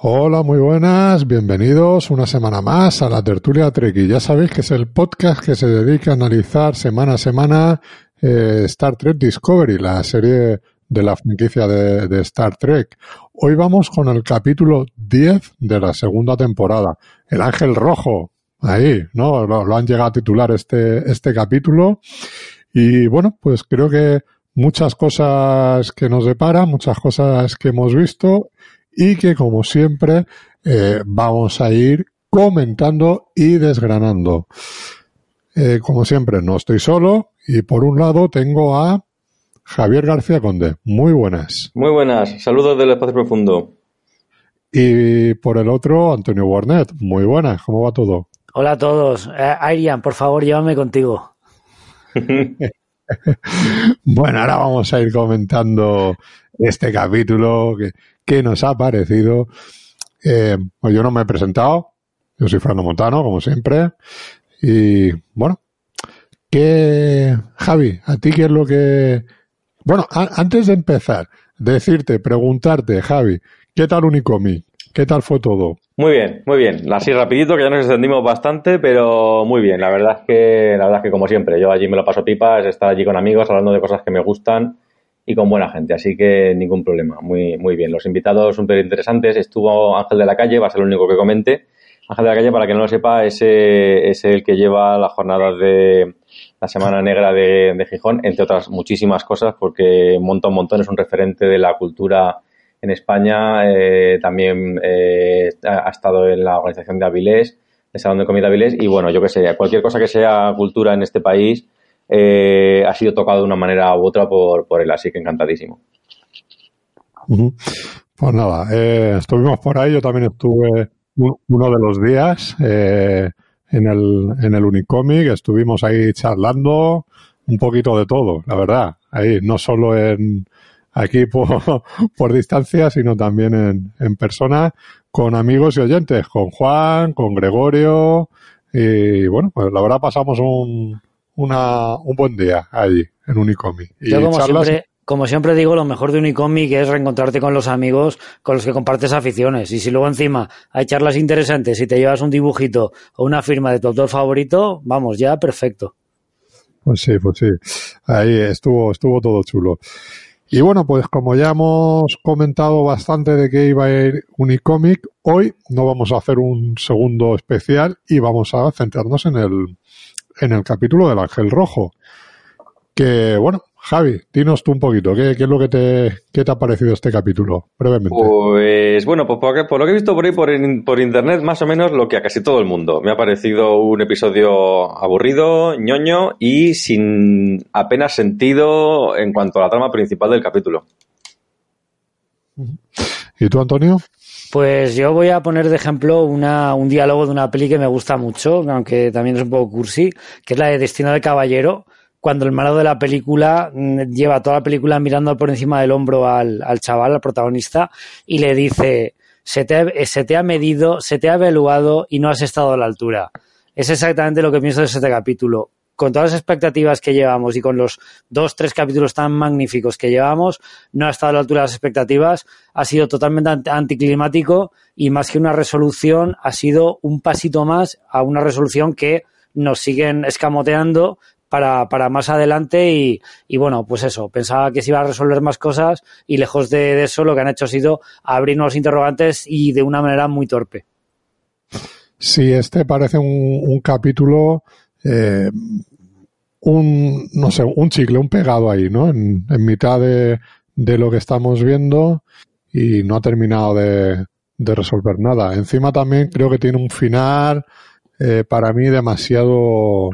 Hola, muy buenas, bienvenidos una semana más a la tertulia Trek. Y ya sabéis que es el podcast que se dedica a analizar semana a semana eh, Star Trek Discovery, la serie de la franquicia de, de, Star Trek. Hoy vamos con el capítulo 10 de la segunda temporada, El Ángel Rojo. Ahí, ¿no? Lo, lo han llegado a titular este, este capítulo. Y bueno, pues creo que muchas cosas que nos deparan, muchas cosas que hemos visto y que como siempre eh, vamos a ir comentando y desgranando. Eh, como siempre, no estoy solo y por un lado tengo a Javier García Conde. Muy buenas. Muy buenas. Saludos del espacio profundo. Y por el otro, Antonio Warnet. Muy buenas. ¿Cómo va todo? Hola a todos. Eh, Arian, por favor, llévame contigo. bueno, ahora vamos a ir comentando este capítulo que, que nos ha parecido. Eh, pues yo no me he presentado, yo soy Fernando Montano, como siempre. Y bueno, ¿qué, Javi, a ti qué es lo que... Bueno, antes de empezar, decirte, preguntarte, Javi, ¿qué tal Unicomi? ¿Qué tal fue todo? Muy bien, muy bien. Así rapidito, que ya nos extendimos bastante, pero muy bien. La verdad es que, la verdad es que como siempre, yo allí me lo paso pipas, estar allí con amigos, hablando de cosas que me gustan y con buena gente, así que ningún problema, muy, muy bien. Los invitados súper interesantes, estuvo Ángel de la Calle, va a ser el único que comente. Ángel de la Calle, para quien no lo sepa, es, es el que lleva las jornadas de la Semana Negra de, Gijón, entre otras muchísimas cosas, porque monta un montón, es un referente de la cultura en España, eh, también eh, ha estado en la organización de Avilés, el Salón de Comida Avilés, y bueno, yo que sé, cualquier cosa que sea cultura en este país, eh, ha sido tocado de una manera u otra por, por él, así que encantadísimo. Pues nada, eh, estuvimos por ahí, yo también estuve uno de los días eh, en, el, en el Unicomic, estuvimos ahí charlando un poquito de todo, la verdad, ahí, no solo en aquí por, por distancia, sino también en, en persona, con amigos y oyentes, con Juan, con Gregorio, y bueno, pues la verdad pasamos un, una, un buen día allí en Unicomic. Y Yo como charlas... siempre, como siempre digo, lo mejor de Unicomic es reencontrarte con los amigos con los que compartes aficiones. Y si luego encima hay charlas interesantes y te llevas un dibujito o una firma de tu autor favorito, vamos, ya perfecto. Pues sí, pues sí. Ahí estuvo, estuvo todo chulo. Y bueno, pues como ya hemos comentado bastante de que iba a ir Unicomic, hoy no vamos a hacer un segundo especial y vamos a centrarnos en el, en el capítulo del Ángel Rojo. Que, bueno, Javi, dinos tú un poquito, ¿qué, qué es lo que te, qué te, ha parecido este capítulo? Brevemente. Pues bueno, pues por, por, lo que he visto por ahí por, por, internet, más o menos lo que a casi todo el mundo. Me ha parecido un episodio aburrido, ñoño y sin apenas sentido en cuanto a la trama principal del capítulo. ¿Y tú, Antonio? Pues yo voy a poner de ejemplo una, un diálogo de una peli que me gusta mucho, aunque también es un poco cursi, que es la de Destino de Caballero, cuando el malo de la película lleva toda la película mirando por encima del hombro al, al chaval, al protagonista, y le dice, se te, ha, se te ha medido, se te ha evaluado y no has estado a la altura. Es exactamente lo que pienso de este capítulo con todas las expectativas que llevamos y con los dos, tres capítulos tan magníficos que llevamos, no ha estado a la altura de las expectativas, ha sido totalmente anticlimático y más que una resolución, ha sido un pasito más a una resolución que nos siguen escamoteando para, para más adelante y, y, bueno, pues eso, pensaba que se iba a resolver más cosas y lejos de, eso lo que han hecho ha sido abrir nuevos interrogantes y de una manera muy torpe. Sí, este parece un, un capítulo eh, un, no sé, un chicle, un pegado ahí, ¿no? En, en mitad de, de, lo que estamos viendo y no ha terminado de, de, resolver nada. Encima también creo que tiene un final eh, para mí demasiado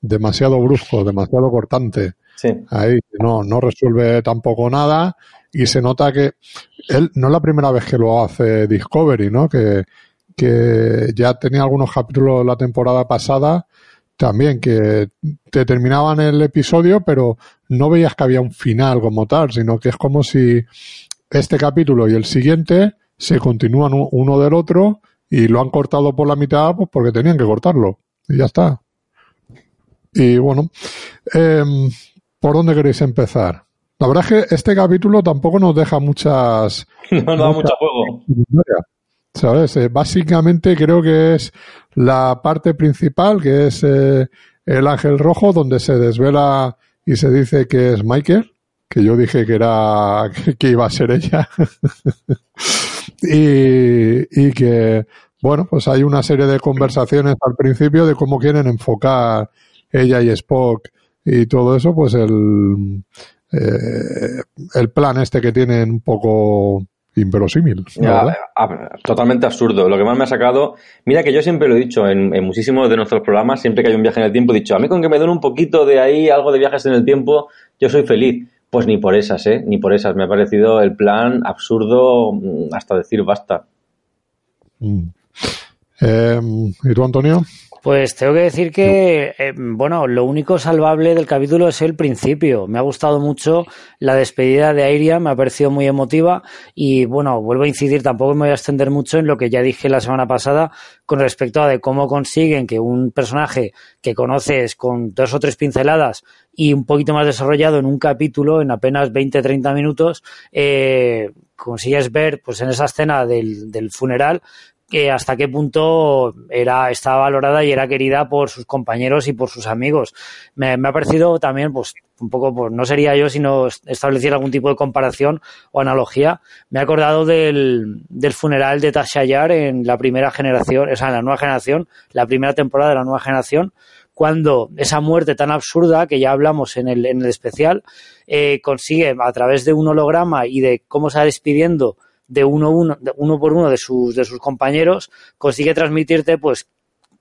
demasiado brusco, demasiado cortante. Sí. Ahí no, no resuelve tampoco nada y se nota que él no es la primera vez que lo hace Discovery, ¿no? Que, que ya tenía algunos capítulos la temporada pasada también que te terminaban el episodio, pero no veías que había un final como tal, sino que es como si este capítulo y el siguiente se continúan uno del otro y lo han cortado por la mitad pues porque tenían que cortarlo. Y ya está. Y bueno, em, ¿por dónde queréis empezar? La verdad es que este capítulo tampoco nos deja muchas... No nos da mucho juego. ¿Sabes? Eh, básicamente creo que es la parte principal, que es eh, el ángel rojo, donde se desvela y se dice que es Michael, que yo dije que era que iba a ser ella. y, y que, bueno, pues hay una serie de conversaciones al principio de cómo quieren enfocar ella y Spock y todo eso, pues el, eh, el plan este que tienen un poco inverosímil. totalmente absurdo. Lo que más me ha sacado, mira que yo siempre lo he dicho en, muchísimos de nuestros programas, siempre que hay un viaje en el tiempo, he dicho, a mí con que me den un poquito de ahí, algo de viajes en el tiempo, yo soy feliz. Pues ni por esas, ¿eh? Ni por esas. Me ha parecido el plan absurdo mm, hasta decir basta. Mm. Eh, ¿Y tú, Antonio? Pues tengo que decir que, eh, bueno, lo único salvable del capítulo es el principio. Me ha gustado mucho la despedida de Airia, me ha parecido muy emotiva y, bueno, vuelvo a incidir, tampoco me voy a extender mucho en lo que ya dije la semana pasada con respecto a de cómo consiguen que un personaje que conoces con dos o tres pinceladas y un poquito más desarrollado en un capítulo, en apenas 20-30 minutos, eh, consigues ver, pues en esa escena del, del funeral, que hasta qué punto era, estaba valorada y era querida por sus compañeros y por sus amigos. Me, ha parecido también, pues, un poco, pues, no sería yo sino establecer algún tipo de comparación o analogía. Me he acordado del, del funeral de Tasha Yar en la primera generación, o sea, en la nueva generación, la primera temporada de la nueva generación, cuando esa muerte tan absurda, que ya hablamos en el, en el especial, eh, consigue a través de un holograma y de cómo se va despidiendo de uno, uno, por uno de sus, de sus compañeros, consigue transmitirte pues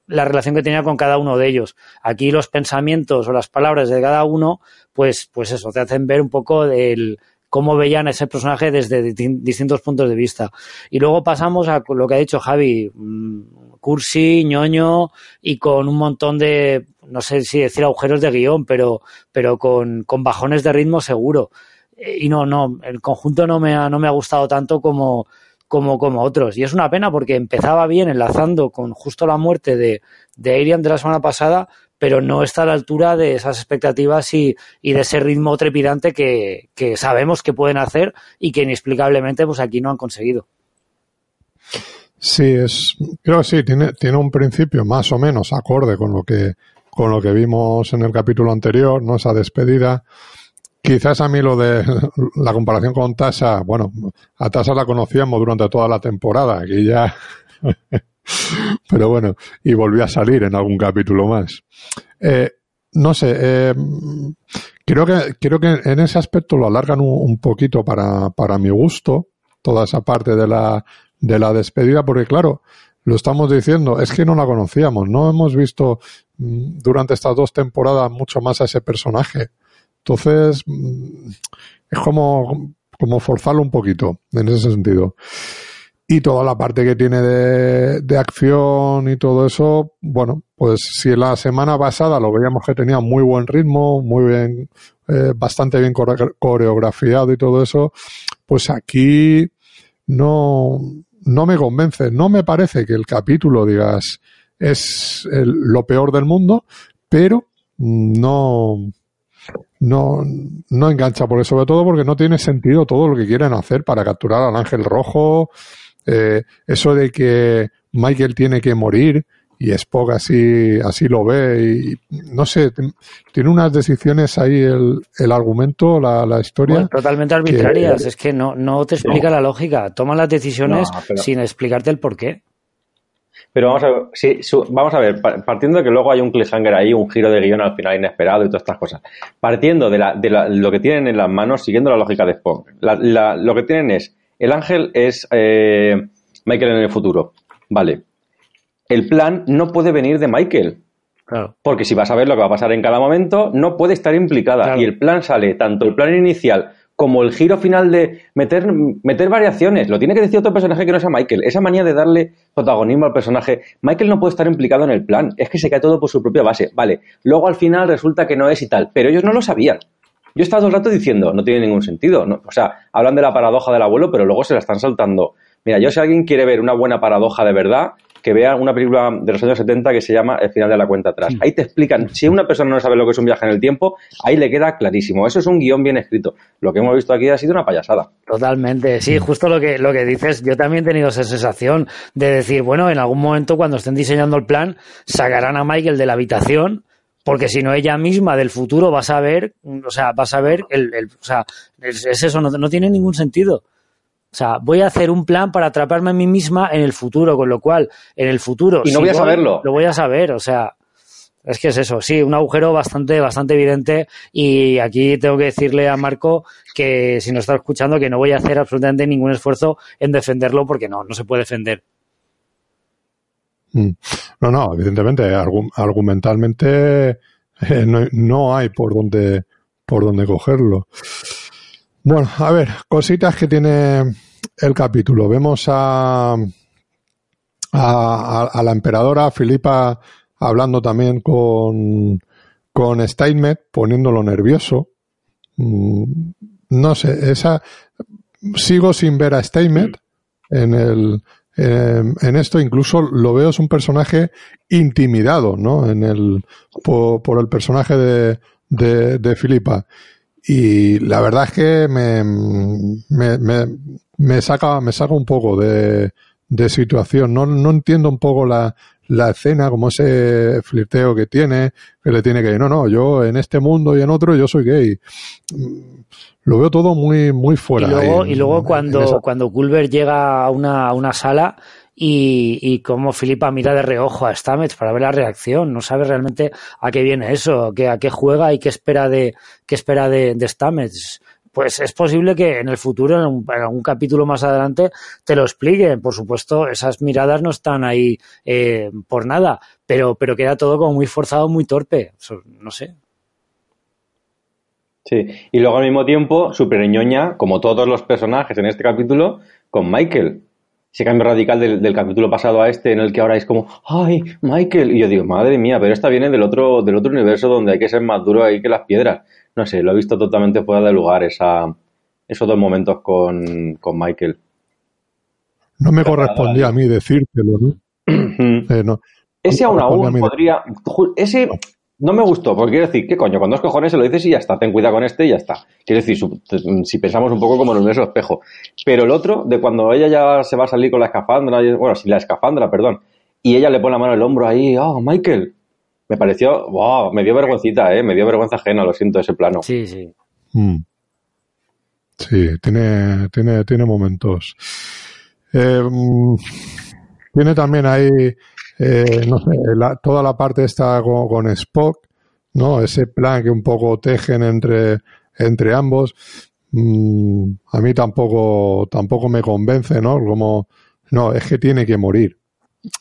la relación que tenía con cada uno de ellos. Aquí los pensamientos o las palabras de cada uno, pues, pues eso, te hacen ver un poco del cómo veían ese personaje desde distintos puntos de vista. Y luego pasamos a lo que ha dicho Javi, mm, cursi, ñoño y con un montón de, no sé si decir agujeros de guion, pero, pero con bajones de ritmo seguro. Y no, no, el conjunto no me ha, no me ha gustado tanto como, como, como otros. Y es una pena porque empezaba bien enlazando con justo la muerte de, de Arian de la semana pasada, pero no está a la altura de esas expectativas y, y de ese ritmo trepidante que, que, sabemos que pueden hacer y que inexplicablemente pues aquí no han conseguido. Sí, es, creo que sí, tiene, tiene un principio más o menos acorde con lo que, con lo que vimos en el capítulo anterior, ¿no? Esa despedida Quizás a mí lo de la comparación con Tasa, bueno, a Tasa la conocíamos durante toda la temporada, que ya, pero bueno, y volvió a salir en algún capítulo más. Eh, no sé, eh, creo que creo que en ese aspecto lo alargan un, poquito para, para mi gusto, toda esa parte de la, de la despedida, porque claro, lo estamos diciendo, es que no la conocíamos, no hemos visto mm, durante estas dos temporadas mucho más a ese personaje. Entonces, mm, es como, como forzarlo un poquito en ese sentido. Y toda la parte que tiene de, de acción y todo eso, bueno, pues si la semana pasada lo veíamos que tenía muy buen ritmo, muy bien, eh, bastante bien coreografiado y todo eso, pues aquí no, no me convence. No me parece que el capítulo, digas, es lo peor del mundo, pero no, no, no engancha por eso, sobre todo porque no tiene sentido todo lo que quieren hacer para capturar al ángel rojo, eh, eso de que Michael tiene que morir y Spock así, así lo ve y no sé, tiene unas decisiones ahí el, el argumento, la, la historia. totalmente arbitrarias, es que no, no te explica la lógica, toma las decisiones sin explicarte el por qué. Pero vamos a ver, sí, vamos a ver, partiendo de que luego hay un cliffhanger ahí, un giro de guion al final inesperado y todas estas cosas. Partiendo de, la, de lo que tienen en las manos, siguiendo la lógica de Spock, lo que tienen es, el ángel es eh, Michael en el futuro. Vale. El plan no puede venir de Michael. Porque si vas a ver lo que va a pasar en cada momento, no puede estar implicada. Y el plan sale, tanto el plan inicial como el giro final de meter, meter variaciones. Lo tiene que decir otro personaje que no sea Michael. Esa manía de darle protagonismo al personaje. Michael no puede estar implicado en el plan. Es que se cae todo por su propia base. Vale. Luego al final resulta que no es y tal. Pero ellos no lo sabían. Yo he estado todo el rato diciendo, no tiene ningún sentido. O sea, hablan de la paradoja del abuelo, pero luego se la están saltando. Mira, yo si alguien quiere ver una buena paradoja de verdad, que vea una película de los años 70 que se llama El final de la cuenta atrás. Ahí te explican, si una persona no sabe lo que es un viaje en el tiempo, ahí le queda clarísimo. Eso es un guion bien escrito. Lo que hemos visto aquí ha sido una payasada. Totalmente, sí, justo lo que, lo que dices. Yo también he tenido esa sensación de decir, bueno, en algún momento cuando estén diseñando el plan, sacarán a Michael de la habitación porque si no ella misma del futuro va a saber, o sea, va a saber, el, el o sea, es, eso, no, no, tiene ningún sentido. O sea, voy a hacer un plan para atraparme a mí misma en el futuro, con lo cual, en el futuro... Y no voy a saberlo. Lo voy a saber, o sea, es que es eso, sí, un agujero bastante, bastante evidente y aquí tengo que decirle a Marco que si nos está escuchando que no voy a hacer absolutamente ningún esfuerzo en defenderlo porque no, no se puede defender. Mm. No, no, evidentemente, argumentalmente eh, no, hay por dónde, por dónde cogerlo. Bueno, a ver, cositas que tiene el capítulo. Vemos a, a, la emperadora Filipa hablando también con, con Steinmetz, poniéndolo nervioso. Mm, no sé, esa sigo sin ver a Steinmetz en el en esto incluso lo veo es un personaje intimidado, ¿no? En el, por, el personaje de, de, Filipa. Y la verdad es que me, me, me, me, saca, me saca un poco de, de situación. No, no entiendo un poco la, la escena, como ese flirteo que tiene, que le tiene que decir, no, no, yo en este mundo y en otro yo soy gay. Lo veo todo muy, muy fuera. Y luego, y luego cuando, cuando Culver llega a una, a una sala y, y como Filipa mira de reojo a Stamets para ver la reacción, no sabe realmente a qué viene eso, que, a qué juega y qué espera de, qué espera de, de Stamets pues es posible que en el futuro, en, algún capítulo más adelante, te lo expliquen. Por supuesto, esas miradas no están ahí eh, por nada, pero, pero queda todo como muy forzado, muy torpe. no sé. Sí, y luego al mismo tiempo, super ñoña, como todos los personajes en este capítulo, con Michael. Ese cambio radical del, del, capítulo pasado a este, en el que ahora es como, ¡ay, Michael! Y yo digo, madre mía, pero esta viene del otro, del otro universo donde hay que ser más duro ahí que las piedras no sé, lo he visto totalmente fuera de lugar esa, esos dos momentos con, con Michael. No me correspondía a mí decírtelo, ¿no? eh, no. Ese aún aún podría. Ese no me gustó, porque quiero decir, ¿qué coño? Con dos cojones se lo dices y ya está, ten cuidado con este y ya está. Quiero decir, si pensamos un poco como en el universo espejo. Pero el otro, de cuando ella ya se va a salir con la escafandra, bueno, si la escafandra, perdón, y ella le pone la mano en el hombro ahí, oh, Michael, me pareció, wow, me dio vergüencita, ¿eh? Me dio vergüenza ajena, lo siento, ese plano. Sí, sí. Mm. Sí, tiene, tiene, tiene momentos. Eh, mm, tiene también ahí, eh, no sé, toda la parte está con, Spock, ¿no? Ese plan que un poco tejen entre, entre ambos. Mm, a mí tampoco, tampoco me convence, ¿no? Como, no, es que tiene que morir.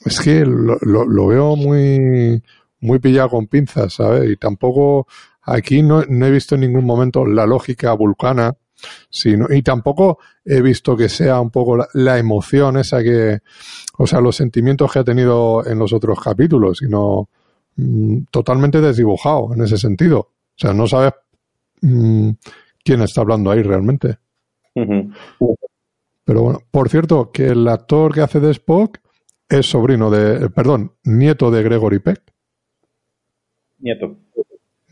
Es que lo, lo veo muy, muy pillado con pinzas, ¿sabes? Y tampoco aquí no, he visto en ningún momento la lógica vulcana, sino, y tampoco he visto que sea un poco la, emoción esa que, o sea, los sentimientos que ha tenido en los otros capítulos, sino mm, totalmente desdibujado en ese sentido. O sea, no sabes mm, quién está hablando ahí realmente. Pero bueno, por cierto, que el actor que hace de Spock es sobrino de, perdón, nieto de Gregory Peck. Nieto.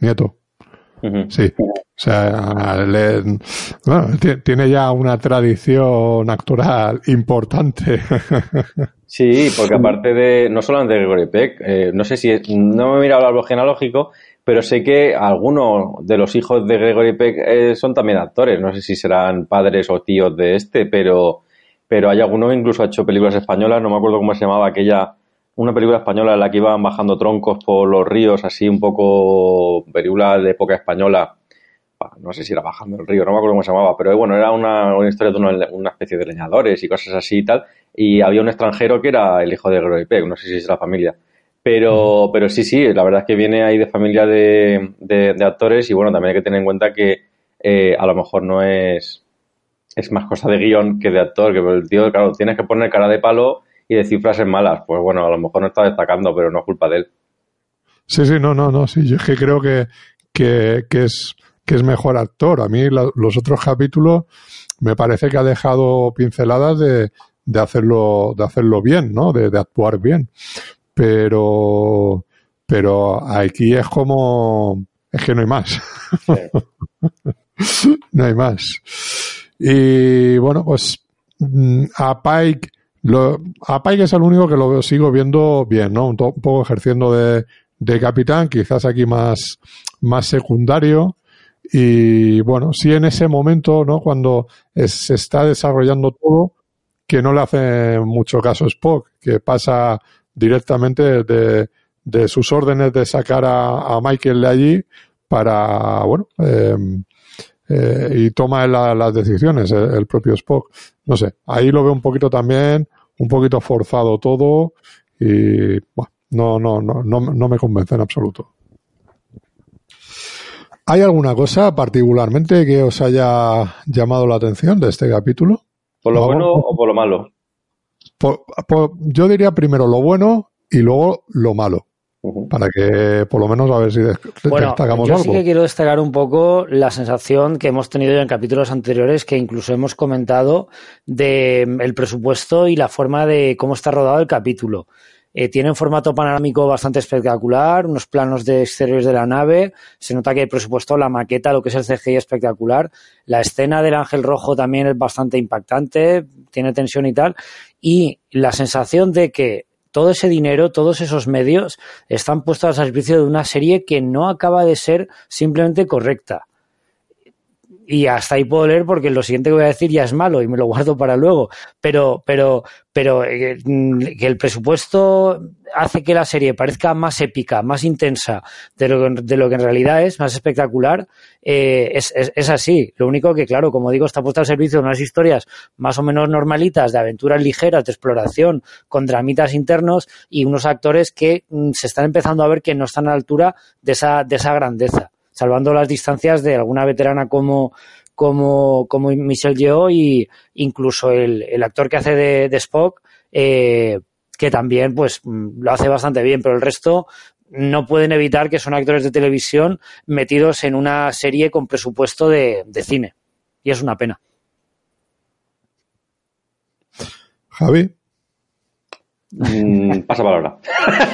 Nieto. Sí. O sea, tiene ya una tradición actoral importante. Sí, porque aparte de, no solamente de Gregory Peck, eh, no sé si, no me he mirado el árbol genealógico, pero sé que algunos de los hijos de Gregory Peck eh, son también actores. No sé si serán padres o tíos de este, pero, pero hay algunos incluso ha hecho películas españolas, no me acuerdo cómo se llamaba aquella una película española en la que iban bajando troncos por los ríos, así un poco película de época española. No sé si era bajando el río, no me acuerdo cómo se llamaba, pero bueno, era una, historia de una, especie de leñadores y cosas así y tal. Y había un extranjero que era el hijo de Gregory Peck, no sé si es la familia. Pero, pero sí, sí, la verdad es que viene ahí de familia de, de, actores y bueno, también hay que tener en cuenta que eh, a lo mejor no es, es más cosa de guion que de actor, que el tío, claro, tienes que poner cara de palo y decir frases malas. Pues bueno, a lo mejor no está destacando, pero no es culpa de él. Sí, sí, no, no, no, sí, yo es que creo que, que, que es que es mejor actor. A mí los otros capítulos me parece que ha dejado pinceladas de, de hacerlo, de hacerlo bien, ¿no? De, de actuar bien. Pero, pero aquí es como, es que no hay más. no hay más. Y bueno, pues mm, a Pike, lo, a Pike es el único que lo sigo viendo bien, ¿no? Un, poco ejerciendo de, capitán, quizás aquí más, secundario. Y bueno, sí en ese momento, ¿no? Cuando se está desarrollando todo, que no le hace mucho caso Spock, que pasa directamente de, de sus órdenes de sacar a, a, Michael de allí para, bueno, eh, eh, y toma la, las decisiones el, el, propio Spock. No sé, ahí lo veo un poquito también, un poquito forzado todo y, bueno, no, no, no, no, no me convence en absoluto. ¿Hay alguna cosa particularmente que os haya llamado la atención de este capítulo? ¿Por lo bueno o por lo malo? Por, por, yo diría primero lo bueno y luego lo malo. Uh -huh. Para que por lo menos a ver si bueno, destacamos yo algo. sí que quiero destacar un poco la sensación que hemos tenido ya en capítulos anteriores, que incluso hemos comentado, de mm, el presupuesto y la forma de cómo está rodado el capítulo. Eh, tiene un formato panorámico bastante espectacular, unos planos de exteriores de la nave, se nota que hay presupuesto la maqueta, lo que es el CGI espectacular, la escena del ángel rojo también es bastante impactante, tiene tensión y tal, y la sensación de que todo ese dinero, todos esos medios están puestos al servicio de una serie que no acaba de ser simplemente correcta y hasta ahí puedo leer porque lo siguiente que voy a decir ya es malo y me lo guardo para luego. Pero, pero, pero eh, que el presupuesto hace que la serie parezca más épica, más intensa de lo, de lo que en realidad es, más espectacular, eh, es, es, así. Lo único que, claro, como digo, está puesta al servicio de unas historias más o menos normalitas, de aventuras ligeras, de exploración, con dramitas internos y unos actores que mm, se están empezando a ver que no están a la altura de esa, de esa grandeza salvando las distancias de alguna veterana como, como, como Michelle Yeoh y incluso el, el actor que hace de, de Spock, eh, que también pues lo hace bastante bien, pero el resto no pueden evitar que son actores de televisión metidos en una serie con presupuesto de, de cine. Y es una pena. Javi. Mm, pasa palabra.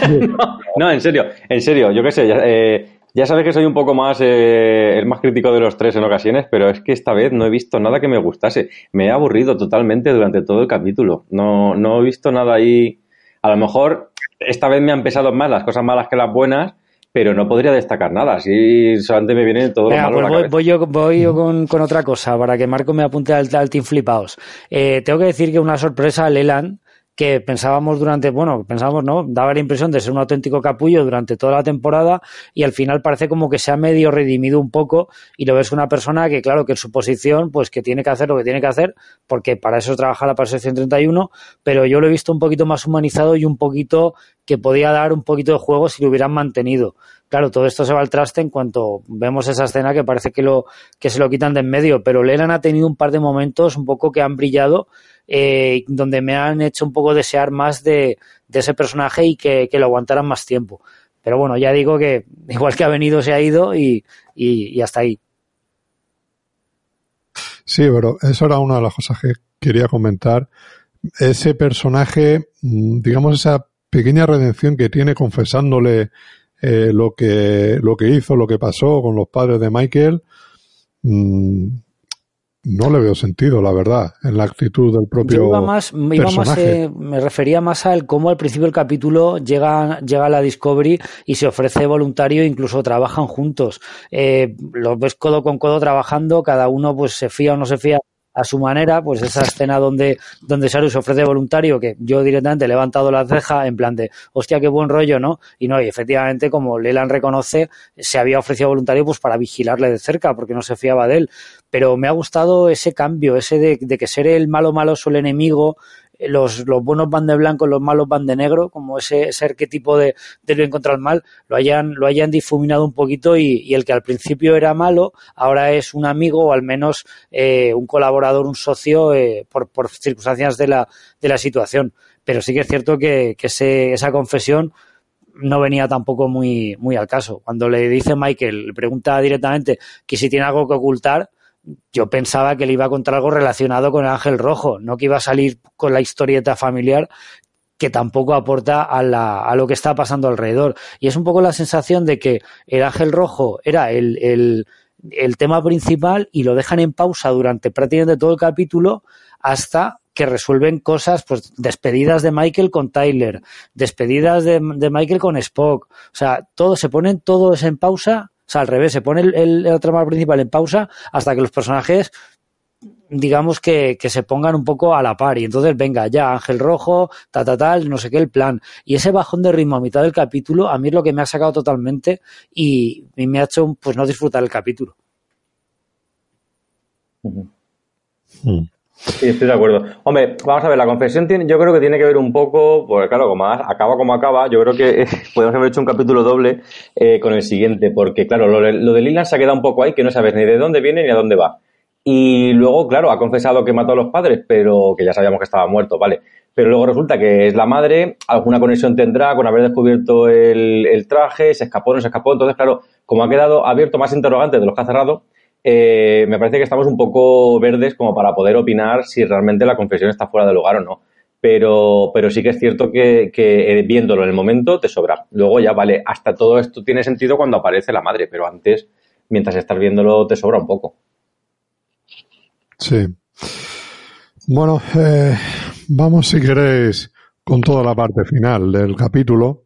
no, no, en serio, en serio, yo qué sé, eh, ya sabes que soy un poco más eh, el más crítico de los tres en ocasiones, pero es que esta vez no he visto nada que me gustase. Me he aburrido totalmente durante todo el capítulo. No, no he visto nada ahí. A lo mejor esta vez me han pesado más las cosas malas que las buenas, pero no podría destacar nada. Así solamente me viene todo Venga, lo malo. Pues voy, voy, yo, voy yo con, con, otra cosa para que Marco me apunte al, al Team Flipaos. Eh, tengo que decir que una sorpresa, Leland que pensábamos durante, bueno, pensábamos, ¿no? Daba la impresión de ser un auténtico capullo durante toda la temporada y al final parece como que se ha medio redimido un poco y lo ves una persona que, claro, que en su posición, pues que tiene que hacer lo que tiene que hacer, porque para eso trabaja la posición 31, pero yo lo he visto un poquito más humanizado y un poquito que podía dar un poquito de juego si lo hubieran mantenido. Claro, todo esto se va al traste en cuanto vemos esa escena que parece que lo que se lo quitan de en medio, pero Leland ha tenido un par de momentos un poco que han brillado eh, donde me han hecho un poco desear más de, ese personaje y que, lo aguantaran más tiempo. Pero bueno, ya digo que igual que ha venido se ha ido y, hasta ahí. Sí, pero eso era una de las cosas que quería comentar. Ese personaje, mm, digamos, esa pequeña redención que tiene confesándole eh, lo que lo que hizo, lo que pasó con los padres de Michael, mmm, no le veo sentido, la verdad, en la actitud del propio iba más, iba más eh, me refería más al cómo al principio del capítulo llega, llega a la Discovery y se ofrece voluntario, incluso trabajan juntos. Eh, los ves codo con codo trabajando, cada uno pues se fía o no se fía a su manera, pues esa escena donde, donde Saru se ofrece voluntario, que yo directamente he levantado la ceja en plan de, hostia, qué buen rollo, ¿no? Y no, y efectivamente, como Leland reconoce, se había ofrecido voluntario pues para vigilarle de cerca, porque no se fiaba de él. Pero me ha gustado ese cambio, ese de, de que ser el malo malo o el enemigo, los, los buenos van de blanco, los malos van de negro, como ese, ese arquetipo de, del bien contra el mal, lo hayan, lo hayan difuminado un poquito y, y el que al principio era malo, ahora es un amigo o al menos eh, un colaborador, un socio, eh, por, por circunstancias de la, de la situación. Pero sí que es cierto que, que ese, esa confesión no venía tampoco muy, muy al caso. Cuando le dice Michael, le pregunta directamente que si tiene algo que ocultar, yo pensaba que le iba a contar algo relacionado con el ángel rojo, no que iba a salir con la historieta familiar que tampoco aporta a, la, a lo que está pasando alrededor. Y es un poco la sensación de que el ángel rojo era el, tema principal y lo dejan en pausa durante prácticamente todo el capítulo hasta que resuelven cosas, pues despedidas de Michael con Tyler, despedidas de, Michael con Spock, o sea, todo, se ponen todos en pausa, sea, al revés, se pone el, el, el trama principal en pausa hasta que los personajes digamos que, que, se pongan un poco a la par y entonces venga ya Ángel Rojo, ta ta tal, no sé qué el plan y ese bajón de ritmo a mitad del capítulo a mí es lo que me ha sacado totalmente y, y me ha hecho pues no disfrutar el capítulo. Uh -huh. Sí, estoy de acuerdo. Hombre, vamos a ver, la confesión tiene, yo creo que tiene que ver un poco, porque claro, como acaba como acaba, yo creo que podemos haber hecho un capítulo doble eh, con el siguiente, porque claro, lo, lo de Lilan se ha quedado un poco ahí, que no sabes ni de dónde viene ni a dónde va. Y luego, claro, ha confesado que mató a los padres, pero que ya sabíamos que estaba muerto, vale. Pero luego resulta que es la madre, alguna conexión tendrá con haber descubierto el, el traje, se escapó, no se escapó. Entonces, claro, como ha quedado abierto más interrogante de los que ha cerrado, eh, me parece que estamos un poco verdes como para poder opinar si realmente la confesión está fuera de lugar o no. Pero, pero sí que es cierto que, eh, viéndolo en el momento te sobra. Luego ya vale, hasta todo esto tiene sentido cuando aparece la madre, pero antes, mientras estás viéndolo, te sobra un poco. Sí. Bueno, eh, vamos si queréis con toda la parte final del capítulo,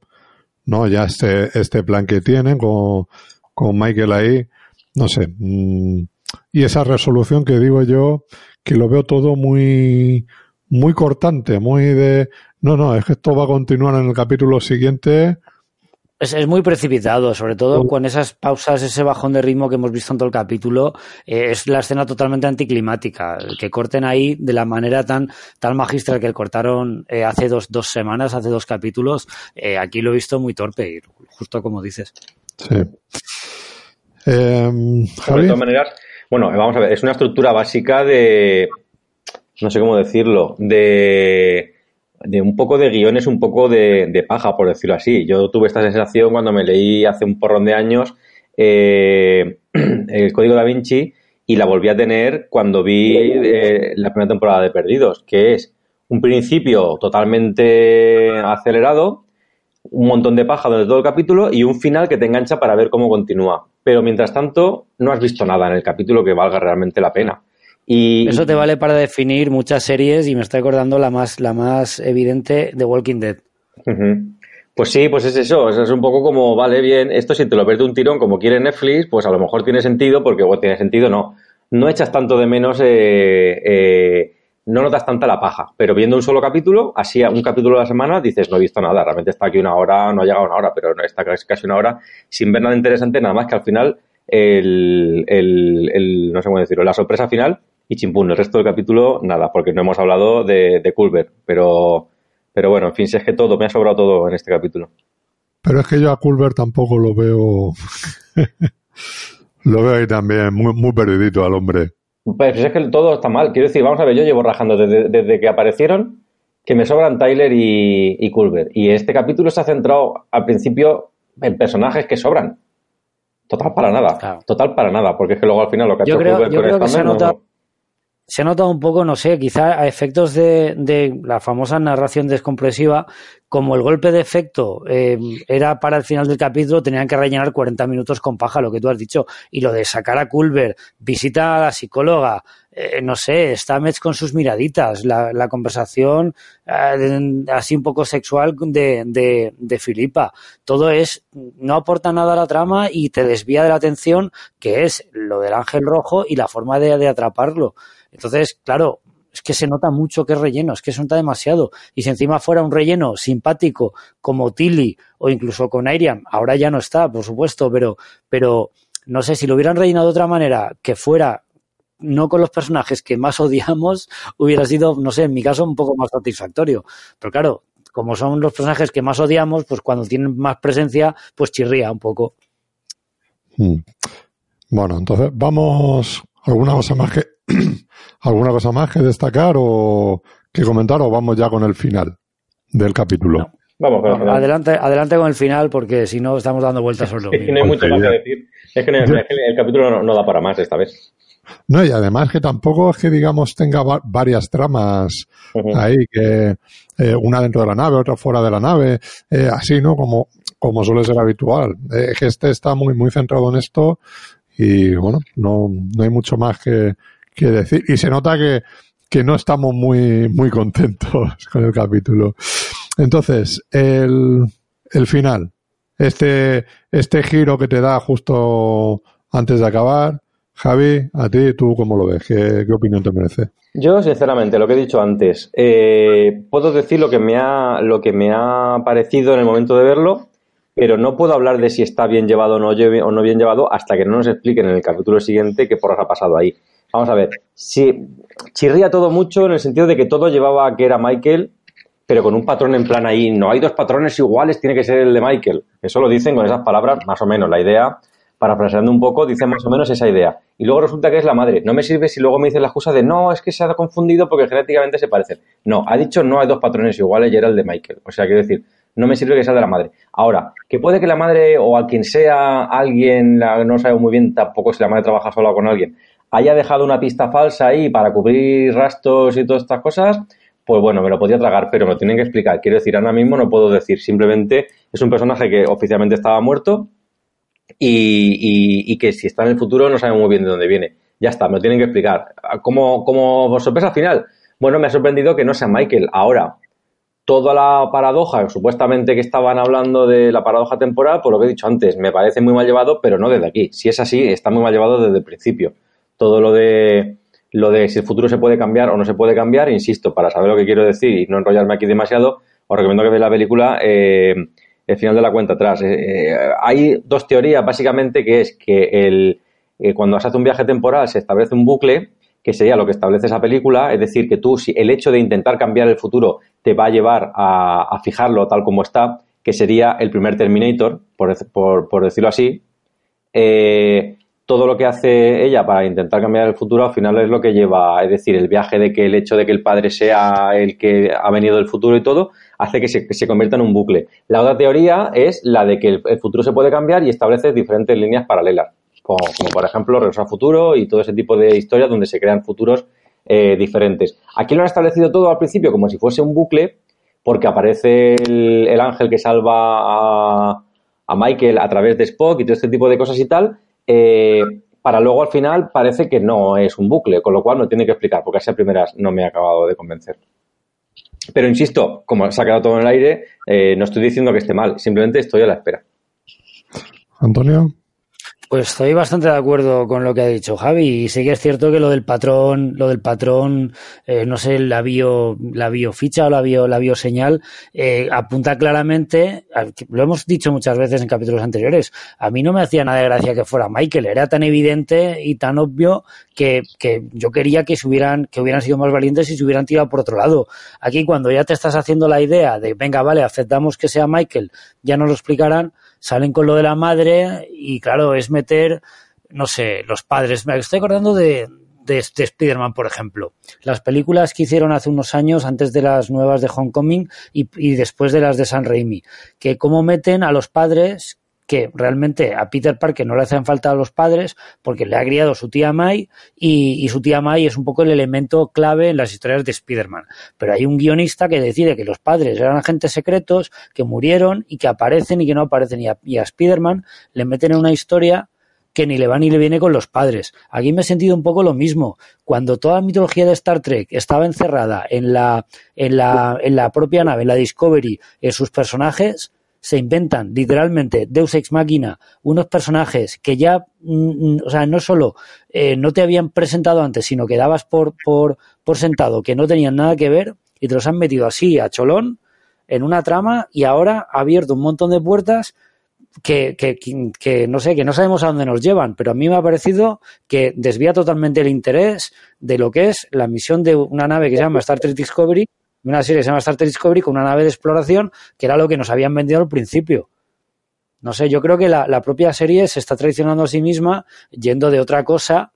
¿no? Ya este, este plan que tienen con, con Michael ahí no sé. Mmm, y esa resolución que digo yo, que lo veo todo muy, muy cortante, muy de, no, no, es que esto va a continuar en el capítulo siguiente. Es, es muy precipitado, sobre todo con esas pausas, ese bajón de ritmo que hemos visto en todo el capítulo. Eh, es la escena totalmente anticlimática. El que corten ahí de la manera tan, tan magistral que cortaron eh, hace dos, dos semanas, hace dos capítulos, eh, aquí lo he visto muy torpe, justo como dices. Sí. Eh, Javi. De todas maneras, bueno, vamos a ver, es una estructura básica de, no sé cómo decirlo, de, de un poco de guiones, un poco de, de, paja, por decirlo así. Yo tuve esta sensación cuando me leí hace un porrón de años eh, el Código da Vinci y la volví a tener cuando vi eh, la primera temporada de Perdidos, que es un principio totalmente acelerado, un montón de paja durante todo el capítulo y un final que te engancha para ver cómo continúa pero mientras tanto no has visto nada en el capítulo que valga realmente la pena. Y, Eso te vale para definir muchas series y me estoy acordando la más, la más evidente de Walking Dead. Uh -huh. Pues sí, pues es eso, es un poco como, vale, bien, esto si te lo ves de un tirón como quiere Netflix, pues a lo mejor tiene sentido, porque bueno, tiene sentido, no. No echas tanto de menos, eh, eh, no notas tanta la paja, pero viendo un solo capítulo, así un capítulo a la semana, dices, no he visto nada, realmente está aquí una hora, no ha llegado una hora, pero está casi una hora sin ver nada interesante, nada más que al final, el, el, el no sé cómo decirlo, la sorpresa final y chimpún, el resto del capítulo, nada, porque no hemos hablado de, de Culver, pero, pero bueno, en fin, si es que todo, me ha sobrado todo en este capítulo. Pero es que yo a Culver tampoco lo veo, lo veo ahí también, muy, muy perdidito al hombre. Pues es que todo está mal. Quiero decir, vamos a ver, yo llevo rajando desde, desde que aparecieron que me sobran Tyler y, y, Culver. Y este capítulo se ha centrado al principio en personajes que sobran. Total para nada. Claro. Total para nada. Porque es que luego al final lo que ha yo hecho creo, Culver yo con creo que esta se ha notado, se ha notado un poco, no sé, quizá a efectos de, de la famosa narración descompresiva, como el golpe de efecto eh, era para el final del capítulo, tenían que rellenar 40 minutos con paja, lo que tú has dicho. Y lo de sacar a Culver, visita a la psicóloga, eh, no sé, Stamets con sus miraditas, la, la conversación eh, así un poco sexual de, de, de, Filipa. Todo es, no aporta nada a la trama y te desvía de la atención, que es lo del ángel rojo y la forma de, de atraparlo. Entonces, claro, es que se nota mucho que es relleno, es que se nota demasiado. Y si encima fuera un relleno simpático como Tilly o incluso con Airiam, ahora ya no está, por supuesto, pero, pero no sé, si lo hubieran rellenado de otra manera, que fuera no con los personajes que más odiamos, hubiera sido, no sé, en mi caso, un poco más satisfactorio. Pero claro, como son los personajes que más odiamos, pues cuando tienen más presencia, pues chirría un poco. Hmm. Bueno, entonces vamos. ¿Alguna cosa más que alguna cosa más que destacar o que comentar o vamos ya con el final del capítulo? Vamos. Adelante, adelante con el final porque si no estamos dando vueltas solo. Es que no hay mucho más que decir. Es que, no- es que el capítulo no, no da para más esta vez. No, y además que tampoco es que, digamos, tenga va- varias tramas ahí, que eh, una dentro de la nave, otra fuera de la nave, eh, así, ¿no? Como, como suele ser habitual. Eh, Es que este está muy, muy centrado en esto y, bueno, no, no hay mucho más que, que decir. Y se nota que, que no estamos muy, muy contentos con el capítulo. Entonces, el, el final, este, este giro que te da justo antes de acabar, Javi, a ti, ¿tú cómo lo ves? ¿Qué, qué opinión te merece? Yo, sinceramente, lo que he dicho antes, eh, puedo decir lo que me ha, lo que me ha parecido en el momento de verlo, pero no puedo hablar de si está bien llevado o no, o no bien llevado hasta que no nos expliquen en el capítulo siguiente qué porras ha pasado ahí. Vamos a ver, si chirría todo mucho en el sentido de que todo llevaba a que era Michael, pero con un patrón en plan ahí, no hay dos patrones iguales, tiene que ser el de Michael. Eso lo dicen con esas palabras, más o menos. La idea, parafraseando un poco, dice más o menos esa idea. Y luego resulta que es la madre. No me sirve si luego me dices la excusa de no, es que se ha confundido porque genéticamente se parecen. No, ha dicho no hay dos patrones iguales y era el de Michael. O sea, quiero decir, no me sirve que sea de la madre. Ahora, que puede que la madre o a quien sea alguien, no sabemos muy bien tampoco si la madre trabaja sola con alguien, haya dejado una pista falsa ahí para cubrir rastros y todas estas cosas, pues bueno, me lo podía tragar, pero me tienen que explicar. Quiero decir, ahora mismo no puedo decir, simplemente es un personaje que oficialmente estaba muerto y, que si está en el futuro no sabemos muy bien de dónde viene. Ya está, me lo tienen que explicar. Como, como sorpresa final, bueno, me ha sorprendido que no sea Michael. Ahora, toda la paradoja, supuestamente que estaban hablando de la paradoja temporal, por lo que he dicho antes, me parece muy mal llevado, pero no desde aquí. Si es así, está muy mal llevado desde el principio. Todo lo de lo de si el futuro se puede cambiar o no se puede cambiar, insisto, para saber lo que quiero decir y no enrollarme aquí demasiado, os recomiendo que veáis la película eh, El final de la cuenta atrás. Eh, eh, hay dos teorías, básicamente, que es que el, eh, cuando se hace un viaje temporal se establece un bucle, que sería lo que establece esa película, es decir, que tú, si el hecho de intentar cambiar el futuro te va a llevar a, a fijarlo tal como está, que sería el primer Terminator, por, por- decirlo así, todo lo que hace ella para intentar cambiar el futuro al final es lo que lleva, es decir, el viaje de que el hecho de que el padre sea el que ha venido del futuro y todo, hace que se, se convierta en un bucle. La otra teoría es la de que el, futuro se puede cambiar y establece diferentes líneas paralelas, como, como por ejemplo Regreso al Futuro y todo ese tipo de historias donde se crean futuros eh, diferentes. Aquí lo han establecido todo al principio como si fuese un bucle, porque aparece el, el ángel que salva a, a Michael a través de Spock y todo este tipo de cosas y tal, eh, para luego al final parece que no es un bucle, con lo cual no tiene que explicar, porque así a primeras no me ha acabado de convencer. Pero insisto, como se ha quedado todo en el aire, eh, no estoy diciendo que esté mal, simplemente estoy a la espera. Antonio. Pues estoy bastante de acuerdo con lo que ha dicho Javi y sí que es cierto que lo del patrón, lo del patrón, eh, no sé, la bio, la bioficha o la bio, la bioseñal, eh, apunta claramente, lo hemos dicho muchas veces en capítulos anteriores, a mí no me hacía nada de gracia que fuera Michael, era tan evidente y tan obvio que, que yo quería que se hubieran, que hubieran sido más valientes y se hubieran tirado por otro lado. Aquí cuando ya te estás haciendo la idea de, venga, vale, aceptamos que sea Michael, ya nos lo explicarán, salen con lo de la madre y claro, es meter, no sé, los padres. Me estoy acordando de, de, de Spider-Man, por ejemplo. Las películas que hicieron hace unos años, antes de las nuevas de Homecoming y, y después de las de San Raimi, que cómo meten a los padres que realmente a Peter Parker no le hacen falta a los padres porque le ha criado su tía May y, su tía May es un poco el elemento clave en las historias de Spider-Man. Pero hay un guionista que decide que los padres eran agentes secretos, que murieron y que aparecen y que no aparecen. Y a, y a Spider-Man le meten en una historia que ni le va ni le viene con los padres. Aquí me he sentido un poco lo mismo. Cuando toda la mitología de Star Trek estaba encerrada en la, en la, en la propia nave, en la Discovery, en sus personajes, se inventan literalmente Deus Ex Machina, unos personajes que ya, mm, o sea, no solo eh, no te habían presentado antes, sino que dabas por, por, por sentado que no tenían nada que ver y te los han metido así a cholón en una trama y ahora ha abierto un montón de puertas que, que, que, no sé, que no sabemos a dónde nos llevan, pero a mí me ha parecido que desvía totalmente el interés de lo que es la misión de una nave que se llama Star Trek Discovery, una serie que se llama Star Trek Discovery con una nave de exploración, que era lo que nos habían vendido al principio. No sé, yo creo que la, la propia serie se está traicionando a sí misma yendo de otra cosa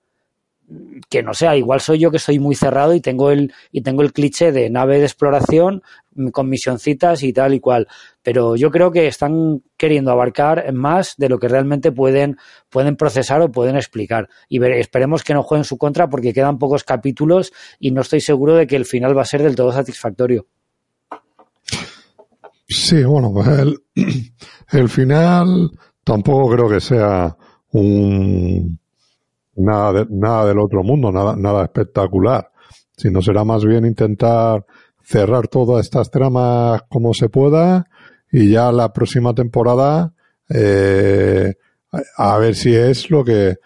que no sé, igual soy yo que soy muy cerrado y tengo el y tengo el cliché de nave de exploración con misioncitas y tal y cual, pero yo creo que están queriendo abarcar más de lo que realmente pueden pueden procesar o pueden explicar y esperemos que no jueguen su contra porque quedan pocos capítulos y no estoy seguro de que el final va a ser del todo satisfactorio. Sí, bueno, pues el, el final tampoco creo que sea un nada, nada del otro mundo, nada, nada espectacular, sino será más bien intentar cerrar todas estas tramas como se pueda y ya la próxima temporada eh, a ver si es lo que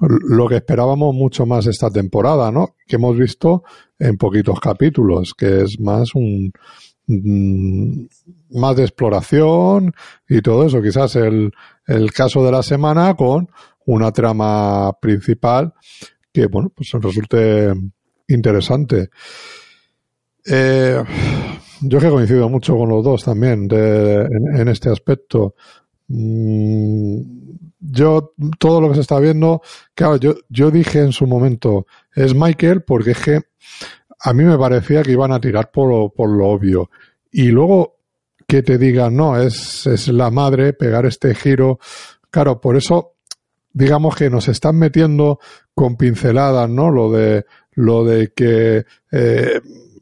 lo que esperábamos mucho más esta temporada, ¿no? Que hemos visto en poquitos capítulos, que es más un mm, más de exploración y todo eso. Quizás el, el caso de la semana con una trama principal que, bueno, pues resulte interesante. Eh, yo que he coincidido mucho con los dos también en, este aspecto. Mm, yo, todo lo que se está viendo, claro, yo, yo dije en su momento, es Michael porque es que a mí me parecía que iban a tirar por, por lo obvio. Y luego que te digan, no, es, es la madre, pegar este giro. Claro, por eso digamos que nos están metiendo con pinceladas, ¿no? Lo de, lo de que, eh,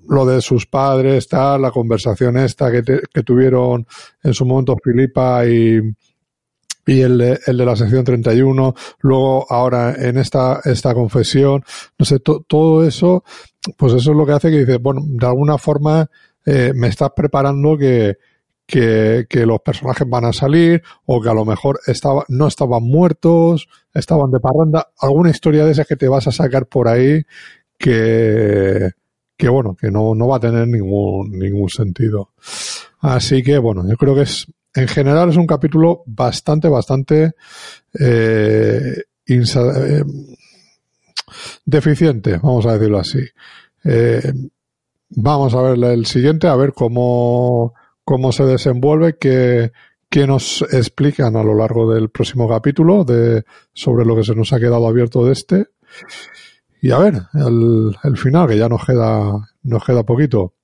lo de sus padres, tal, la conversación esta que, que tuvieron en su momento Filipa y, y el de, el de la sección 31, luego ahora en esta, esta confesión, no sé, todo eso, pues eso es lo que hace que dice, bueno, de alguna forma eh, me estás preparando que, que, los personajes van a salir o que a lo mejor estaba, no estaban muertos, estaban de parranda, alguna historia de esas que te vas a sacar por ahí que, que bueno, que no, no va a tener ningún, ningún sentido. Así que bueno, yo creo que es, en general es un capítulo bastante, bastante eh, eh deficiente, vamos a decirlo así. Eh, vamos a ver el siguiente, a ver cómo cómo se desenvuelve, qué, nos explican a lo largo del próximo capítulo de, sobre lo que se nos ha quedado abierto de este. Y a ver, el, final, que ya nos queda, nos queda poquito.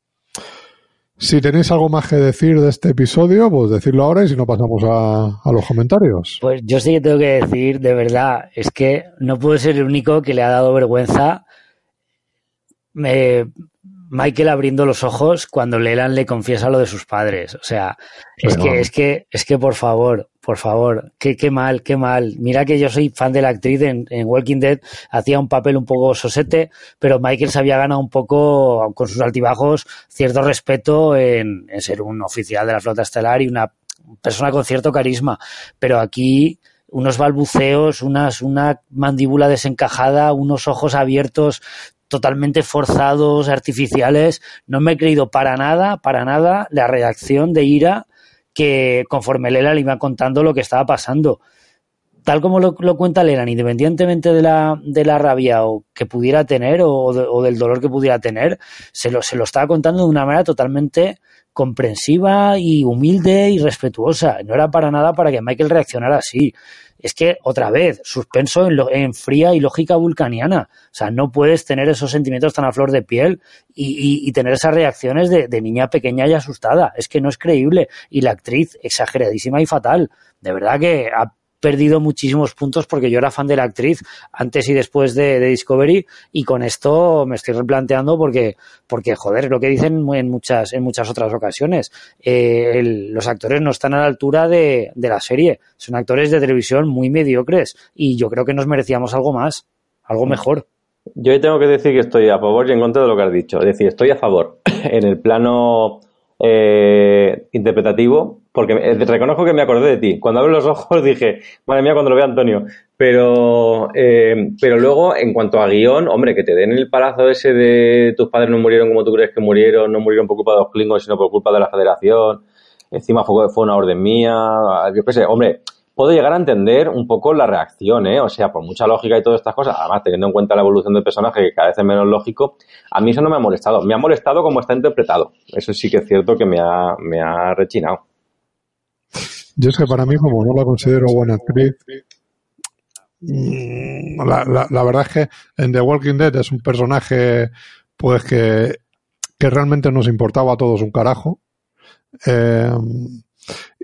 Si tenéis algo más que decir de este episodio, pues decirlo ahora y si no pasamos a, a, los comentarios. Pues yo sí que tengo que decir, de verdad, es que no puedo ser el único que le ha dado vergüenza me, Michael abriendo los ojos cuando Leland le confiesa lo de sus padres. O sea, es que, es que, es que por favor, por favor, qué, qué mal, qué mal. Mira que yo soy fan de la actriz en, Walking Dead, hacía un papel un poco sosete, pero Michael se había ganado un poco, con sus altibajos, cierto respeto en, en ser un oficial de la flota estelar y una persona con cierto carisma. Pero aquí, unos balbuceos, unas, una mandíbula desencajada, unos ojos abiertos, totalmente forzados, artificiales. No me he creído para nada, para nada la reacción de ira que conforme Lela le iba contando lo que estaba pasando. Tal como lo, cuenta Leland, independientemente de la, de la rabia o que pudiera tener o, o, del dolor que pudiera tener, se lo, se lo estaba contando de una manera totalmente comprensiva y humilde y respetuosa. No era para nada para que Michael reaccionara así es que otra vez, suspenso en, en, fría y lógica vulcaniana. O sea, no puedes tener esos sentimientos tan a flor de piel y, y, tener esas reacciones de, de, niña pequeña y asustada. Es que no es creíble. Y la actriz, exageradísima y fatal. De verdad que perdido muchísimos puntos porque yo era fan de la actriz antes y después de, Discovery y con esto me estoy replanteando porque, porque joder, lo que dicen en muchas, en muchas otras ocasiones. Eh, los actores no están a la altura de, de la serie. Son actores de televisión muy mediocres y yo creo que nos merecíamos algo más, algo mejor. Yo tengo que decir que estoy a favor y en contra de lo que has dicho. Es decir, estoy a favor en el plano eh, interpretativo, porque reconozco que me acordé de ti. Cuando abro los ojos dije, madre mía, cuando lo vea Antonio. Pero, eh, pero luego, en cuanto a guion, hombre, que te den el palazo ese de tus padres no murieron como tú crees que murieron, no murieron por culpa de los Klingons, sino por culpa de la Federación. encima fue, fue una orden mía, yo qué sé, hombre, puedo llegar a entender un poco la reacción, ¿eh? O sea, por mucha lógica y todas estas cosas, además teniendo en cuenta la evolución del personaje que cada vez es menos lógico, a mí eso no me ha molestado. Me ha molestado como está interpretado. Eso sí que es cierto que me ha, me ha rechinado. Yo es que para mí, como no la considero buena actriz, mm, la, verdad es que en The Walking Dead es un personaje pues que, que realmente nos importaba a todos un carajo. Eh,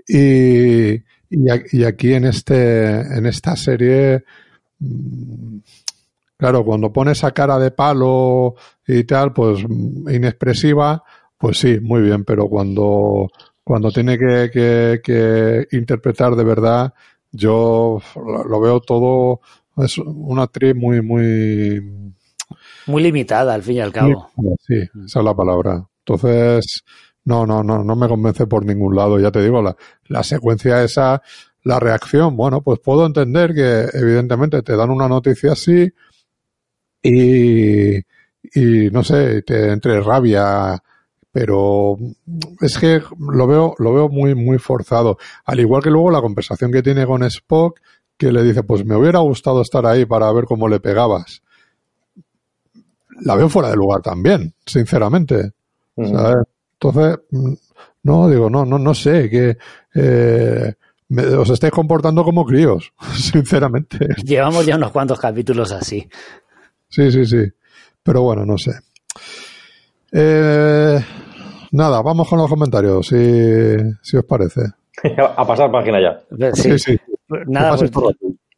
y, y, aquí en este, en esta serie, mm, claro, cuando pone esa cara de palo y tal, pues inexpresiva, pues sí, muy bien, pero cuando, cuando tiene que, que, interpretar de verdad, yo lo veo todo, es una actriz muy, muy... Muy limitada, al fin y al cabo. Sí, esa es la palabra. Entonces, no, no, no, no me convence por ningún lado. Ya te digo, la, la secuencia esa, la reacción, bueno, pues puedo entender que evidentemente te dan una noticia así y, y no sé, te entre rabia, pero es que lo veo, lo veo muy, muy forzado. Al igual que luego la conversación que tiene con Spock, que le dice, pues me hubiera gustado estar ahí para ver cómo le pegabas. La veo fuera de lugar también, sinceramente. Entonces, no, digo, no, no, no sé, que eh, os estáis comportando como críos, sinceramente. Llevamos ya unos cuantos capítulos así. Sí, sí, sí. Pero bueno, no sé. Eh, nada, vamos con los comentarios, si, si os parece. A pasar página ya. Sí, sí. Nada, pues,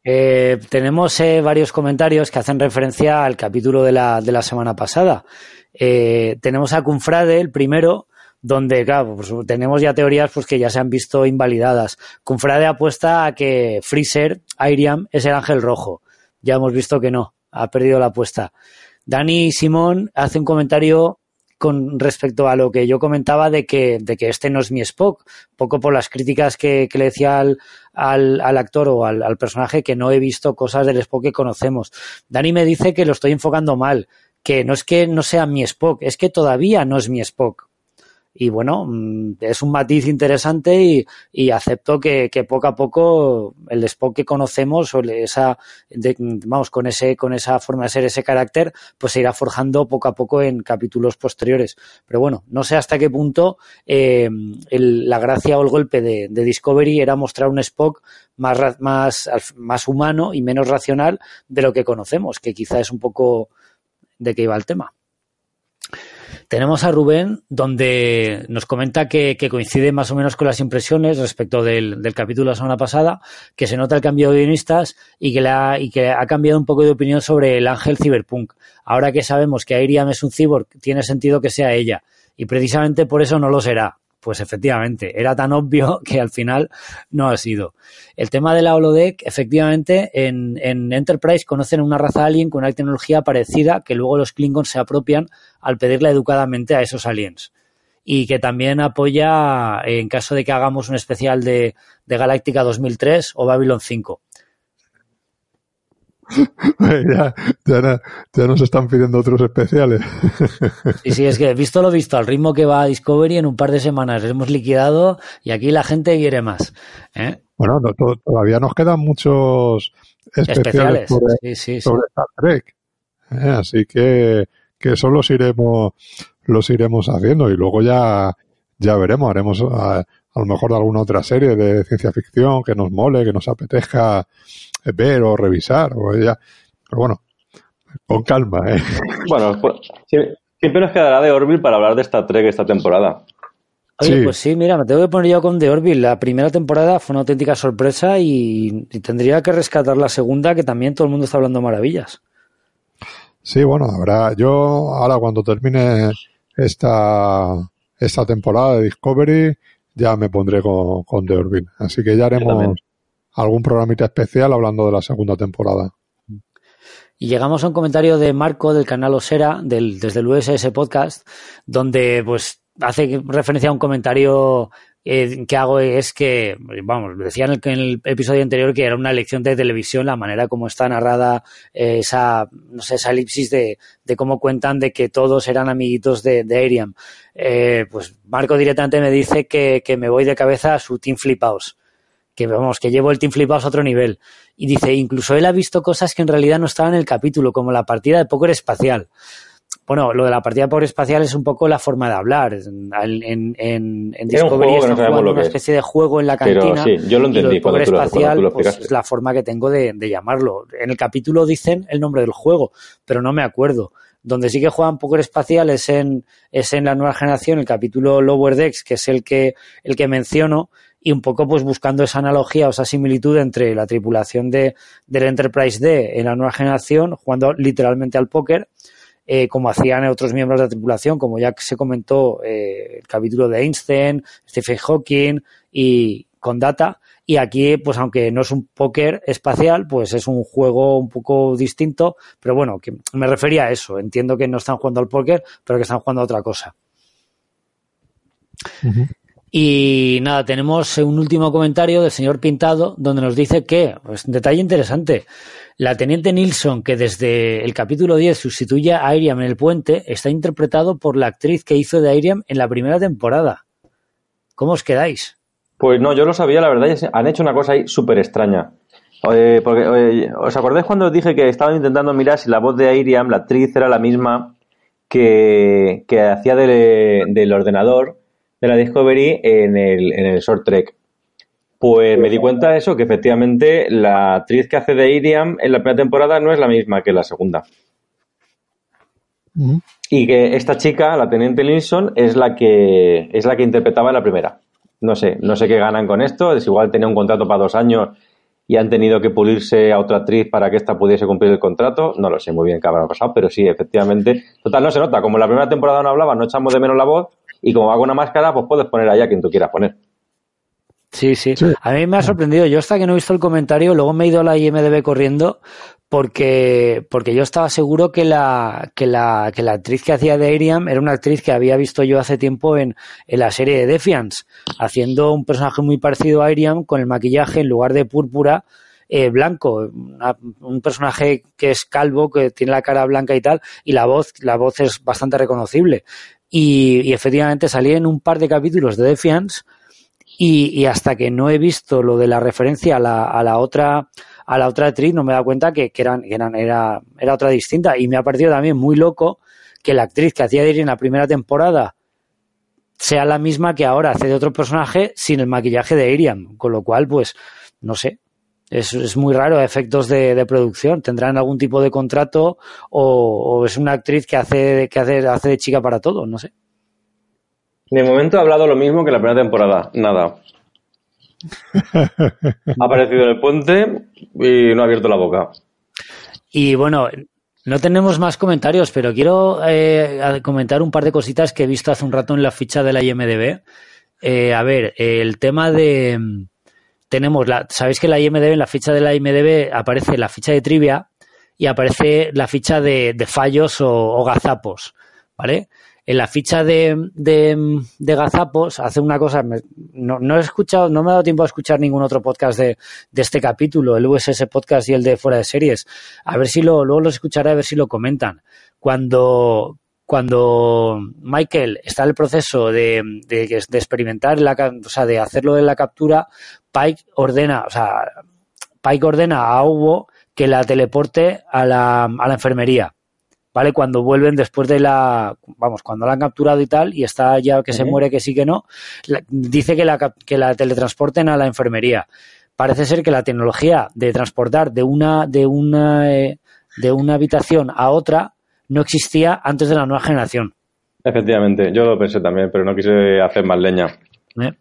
eh, tenemos eh, varios comentarios que hacen referencia al capítulo de la, de la semana pasada. Eh, tenemos a Cunfrade, el primero, donde, claro, pues, tenemos ya teorías pues, que ya se han visto invalidadas. Cunfrade apuesta a que Freezer, Airiam, es el ángel rojo. Ya hemos visto que no, ha perdido la apuesta. Dani Simón hace un comentario con respecto a lo que yo comentaba de que, de que este no es mi Spock, poco por las críticas que, le decía al, al, actor o al, al, personaje que no he visto cosas del Spock que conocemos. Dani me dice que lo estoy enfocando mal, que no es que no sea mi Spock, es que todavía no es mi Spock y bueno, mm, es un matiz interesante y, acepto que, poco a poco el Spock que conocemos o esa, vamos, con ese, con esa forma de ser, ese carácter, pues se irá forjando poco a poco en capítulos posteriores. Pero bueno, no sé hasta qué punto eh, la gracia o el golpe de, Discovery era mostrar un Spock más, más, más humano y menos racional de lo que conocemos, que quizá es un poco de qué iba el tema. Tenemos a Rubén, donde nos comenta que, coincide más o menos con las impresiones respecto del, capítulo de la semana pasada, que se nota el cambio de guionistas y que, ha, y que ha cambiado un poco de opinión sobre el ángel cyberpunk. Ahora que sabemos que Airiam es un cyborg, tiene sentido que sea ella, y precisamente por eso no lo será. Pues efectivamente, era tan obvio que al final no ha sido. El tema de la holodeck, efectivamente, en, en Enterprise conocen una raza alien con una tecnología parecida que luego los Klingons se apropian al pedirla educadamente a esos aliens. Y que también apoya en caso de que hagamos un especial de, de Galáctica 2003 o Babylon 5. ya, ya, nos están pidiendo otros especiales. Sí, sí, es que visto lo visto, al ritmo que va a Discovery, en un par de semanas hemos liquidado y aquí la gente quiere más. ¿eh? Bueno, todavía nos quedan muchos especiales, sobre, Star Trek. ¿eh? Así que, que eso los iremos, los iremos haciendo y luego ya, ya veremos, haremos a, a lo mejor alguna otra serie de ciencia ficción que nos mole, que nos apetezca ver o revisar. O ya. Pero bueno, con calma. ¿eh? Bueno, pues, siempre nos quedará de Orville para hablar de esta Trek esta temporada. Oye, pues sí, mira, me tengo que poner yo con The Orville. La primera temporada fue una auténtica sorpresa y, tendría que rescatar la segunda, que también todo el mundo está hablando maravillas. Sí, bueno, habrá. Yo ahora cuando termine esta, esta temporada de Discovery, ya me pondré con, con The Orville. Así que ya haremos algún programita especial hablando de la segunda temporada. Y llegamos a un comentario de Marco del canal Osera, del, desde el USS Podcast, donde pues hace referencia a un comentario eh, que hago es que, vamos, decía en el, episodio anterior que era una lección de televisión la manera como está narrada eh, esa, no sé, esa elipsis de, cómo cuentan de que todos eran amiguitos de, de Ariam. Eh, pues Marco directamente me dice que, que, me voy de cabeza a su Team Flipaos. Que vamos, que llevo el Team Flipaos a otro nivel. Y dice, incluso él ha visto cosas que en realidad no estaban en el capítulo, como la partida de póker espacial bueno, lo de la partida por espacial es un poco la forma de hablar. En, en, en, en Discovery están no jugando una especie de juego en la cantina. Pero sí, yo lo entendí. Y lo espacial pues, es la forma que tengo de, de, llamarlo. En el capítulo dicen el nombre del juego, pero no me acuerdo. Donde sí que juegan poker espacial es en, es en la nueva generación, el capítulo Lower Decks, que es el que, el que menciono, y un poco pues buscando esa analogía o esa similitud entre la tripulación de, del Enterprise D en la nueva generación, jugando literalmente al póker, eh, como hacían otros miembros de la tripulación, como ya se comentó eh, el capítulo de Einstein, Stephen Hawking y con Data. Y aquí, pues aunque no es un póker espacial, pues es un juego un poco distinto, pero bueno, me refería a eso. Entiendo que no están jugando al póker, pero que están jugando a otra cosa. Y nada, tenemos un último comentario del señor Pintado, donde nos dice que, pues un detalle interesante, la teniente Nilsson, que desde el capítulo 10 sustituye a Airiam en el puente, está interpretado por la actriz que hizo de Airiam en la primera temporada. ¿Cómo os quedáis? Pues no, yo lo sabía, la verdad, han hecho una cosa ahí súper extraña. porque, ¿Os acordáis cuando os dije que estaban intentando mirar si la voz de Airiam, la actriz, era la misma que, que hacía del ordenador de la Discovery en el, en el Short Trek? Pues me di cuenta de eso, que efectivamente la actriz que hace de Iriam en la primera temporada no es la misma que en la segunda. Y que esta chica, la teniente Linson, es la que es la que interpretaba en la primera. No sé, no sé qué ganan con esto. Es igual tenía un contrato para dos años y han tenido que pulirse a otra actriz para que ésta pudiese cumplir el contrato. No lo sé muy bien qué habrá pasado, pero sí, efectivamente. Total, no se nota. Como en la primera temporada no hablaba, no echamos de menos la voz. Y como va con una máscara, pues puedes poner allá quien tú quieras poner. Sí, sí, A mí me ha sorprendido. Yo hasta que no he visto el comentario, luego me he ido a la IMDB corriendo porque, porque yo estaba seguro que la, que la, que la actriz que hacía de Ariam era una actriz que había visto yo hace tiempo en, en la serie de Defiance, haciendo un personaje muy parecido a Ariam con el maquillaje en lugar de púrpura. Eh, blanco, un personaje que es calvo, que tiene la cara blanca y tal, y la voz, la voz es bastante reconocible. Y, y efectivamente salía en un par de capítulos de Defiance, y, hasta que no he visto lo de la referencia a la, a la otra a la otra actriz no me he dado cuenta que, eran, eran era, era otra distinta. Y me ha parecido también muy loco que la actriz que hacía de en la primera temporada sea la misma que ahora hace de otro personaje sin el maquillaje de Iriam, con lo cual pues no sé es, es muy raro efectos de, de, producción tendrán algún tipo de contrato o, o, es una actriz que hace que hace, hace de chica para todo no sé de momento ha hablado lo mismo que la primera temporada. Nada. ha aparecido en el puente y no ha abierto la boca. Y bueno, no tenemos más comentarios, pero quiero eh, comentar un par de cositas que he visto hace un rato en la ficha de la IMDB. Eh, a ver, el tema de... Tenemos la... Sabéis que la IMDB, en la ficha de la IMDB aparece la ficha de trivia y aparece la ficha de, fallos o, gazapos, ¿vale? en la ficha de, de, Gazapos hace una cosa, no, no, he escuchado, no me ha dado tiempo a escuchar ningún otro podcast de, de, este capítulo, el USS Podcast y el de Fuera de Series. A ver si lo, luego lo escucharé, a ver si lo comentan. Cuando, cuando Michael está en el proceso de, de, de experimentar, la, o sea, de hacerlo de la captura, Pike ordena, o sea, Pike ordena a Hugo que la teleporte a la, a la enfermería ¿vale? Cuando vuelven después de la, vamos, cuando la han capturado y tal, y está ya que se muere, que sí que no, la, dice que la, que la teletransporten a la enfermería. Parece ser que la tecnología de transportar de una, de una, eh, de una habitación a otra no existía antes de la nueva generación. Efectivamente, yo lo pensé también, pero no quise hacer más leña. ¿Eh?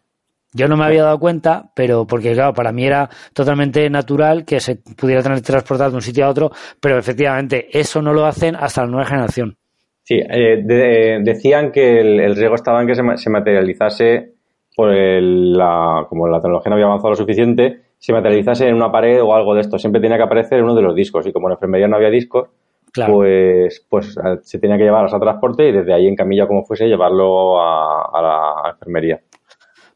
Yo no me había dado cuenta, pero porque claro, para mí era totalmente natural que se pudiera transportar de un sitio a otro, pero efectivamente eso no lo hacen hasta la nueva generación. Sí, eh, de, decían que el, el, riesgo estaba en que se, se materializase por el, la, como la tecnología no había avanzado lo suficiente, se materializase en una pared o algo de esto. Siempre tenía que aparecer en uno de los discos y como en enfermería no había discos, claro. pues, pues se tenía que llevar a transporte y desde ahí en camilla como fuese llevarlo a, a la enfermería.